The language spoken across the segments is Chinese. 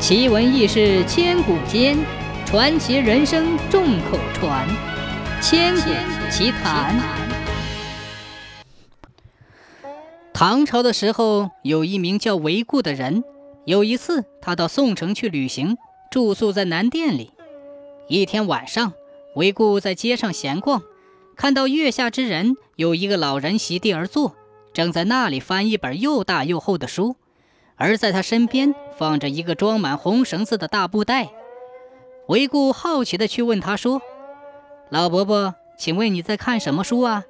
奇闻异事千古间，传奇人生众口传。千古奇谈。唐朝的时候，有一名叫韦固的人。有一次，他到宋城去旅行，住宿在南店里。一天晚上，韦固在街上闲逛，看到月下之人有一个老人席地而坐，正在那里翻一本又大又厚的书。而在他身边放着一个装满红绳子的大布袋，韦固好奇地去问他说：“老伯伯，请问你在看什么书啊？”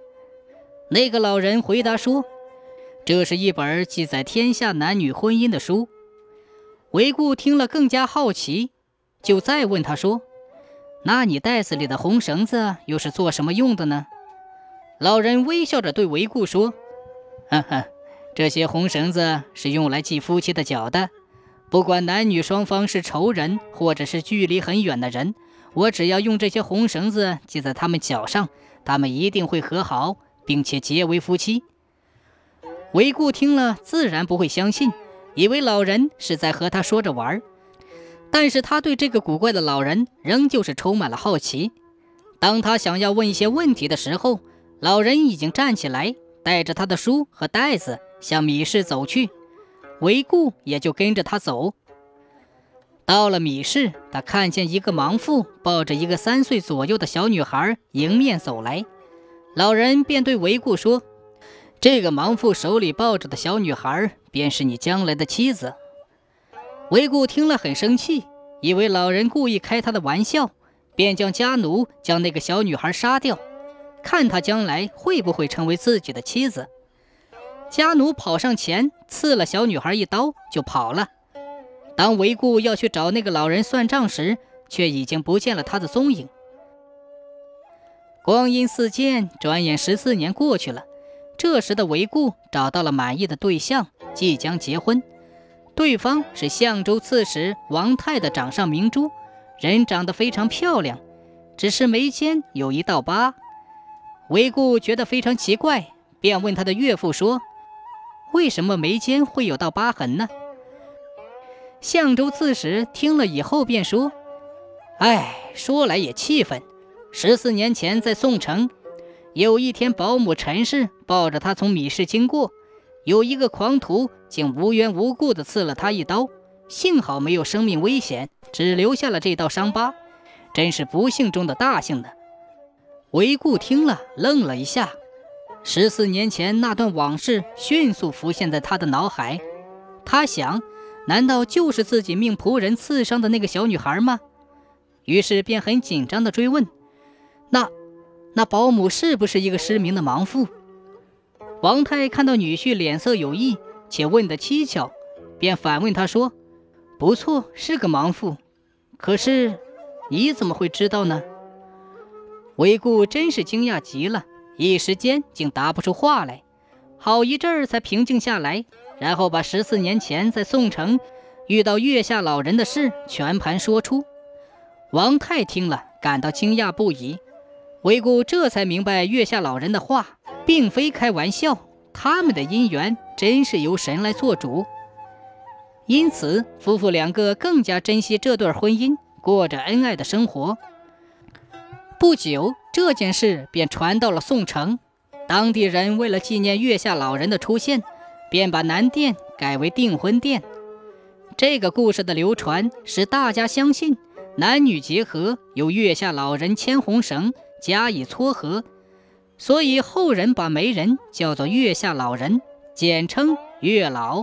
那个老人回答说：“这是一本记载天下男女婚姻的书。”韦固听了更加好奇，就再问他说：“那你袋子里的红绳子又是做什么用的呢？”老人微笑着对韦固说：“哈哈。”这些红绳子是用来系夫妻的脚的，不管男女双方是仇人，或者是距离很远的人，我只要用这些红绳子系在他们脚上，他们一定会和好，并且结为夫妻。韦固听了自然不会相信，以为老人是在和他说着玩儿，但是他对这个古怪的老人仍旧是充满了好奇。当他想要问一些问题的时候，老人已经站起来，带着他的书和袋子。向米市走去，韦固也就跟着他走。到了米市，他看见一个盲妇抱着一个三岁左右的小女孩迎面走来，老人便对韦固说：“这个盲妇手里抱着的小女孩，便是你将来的妻子。”韦固听了很生气，以为老人故意开他的玩笑，便将家奴将那个小女孩杀掉，看他将来会不会成为自己的妻子。家奴跑上前，刺了小女孩一刀，就跑了。当韦固要去找那个老人算账时，却已经不见了他的踪影。光阴似箭，转眼十四年过去了。这时的韦固找到了满意的对象，即将结婚。对方是相州刺史王泰的掌上明珠，人长得非常漂亮，只是眉间有一道疤。韦固觉得非常奇怪，便问他的岳父说。为什么眉间会有道疤痕呢？相州刺史听了以后便说：“哎，说来也气愤。十四年前在宋城，有一天保姆陈氏抱着他从米市经过，有一个狂徒竟无缘无故地刺了他一刀，幸好没有生命危险，只留下了这道伤疤，真是不幸中的大幸呢。”韦固听了愣了一下。十四年前那段往事迅速浮现在他的脑海，他想，难道就是自己命仆人刺伤的那个小女孩吗？于是便很紧张地追问：“那，那保姆是不是一个失明的盲妇？”王太看到女婿脸色有异，且问得蹊跷，便反问他说：“不错，是个盲妇，可是你怎么会知道呢？”韦固真是惊讶极了。一时间竟答不出话来，好一阵儿才平静下来，然后把十四年前在宋城遇到月下老人的事全盘说出。王泰听了，感到惊讶不已。韦固这才明白月下老人的话并非开玩笑，他们的姻缘真是由神来做主。因此，夫妇两个更加珍惜这段婚姻，过着恩爱的生活。不久，这件事便传到了宋城。当地人为了纪念月下老人的出现，便把南殿改为订婚殿。这个故事的流传，使大家相信男女结合由月下老人牵红绳加以撮合，所以后人把媒人叫做月下老人，简称月老。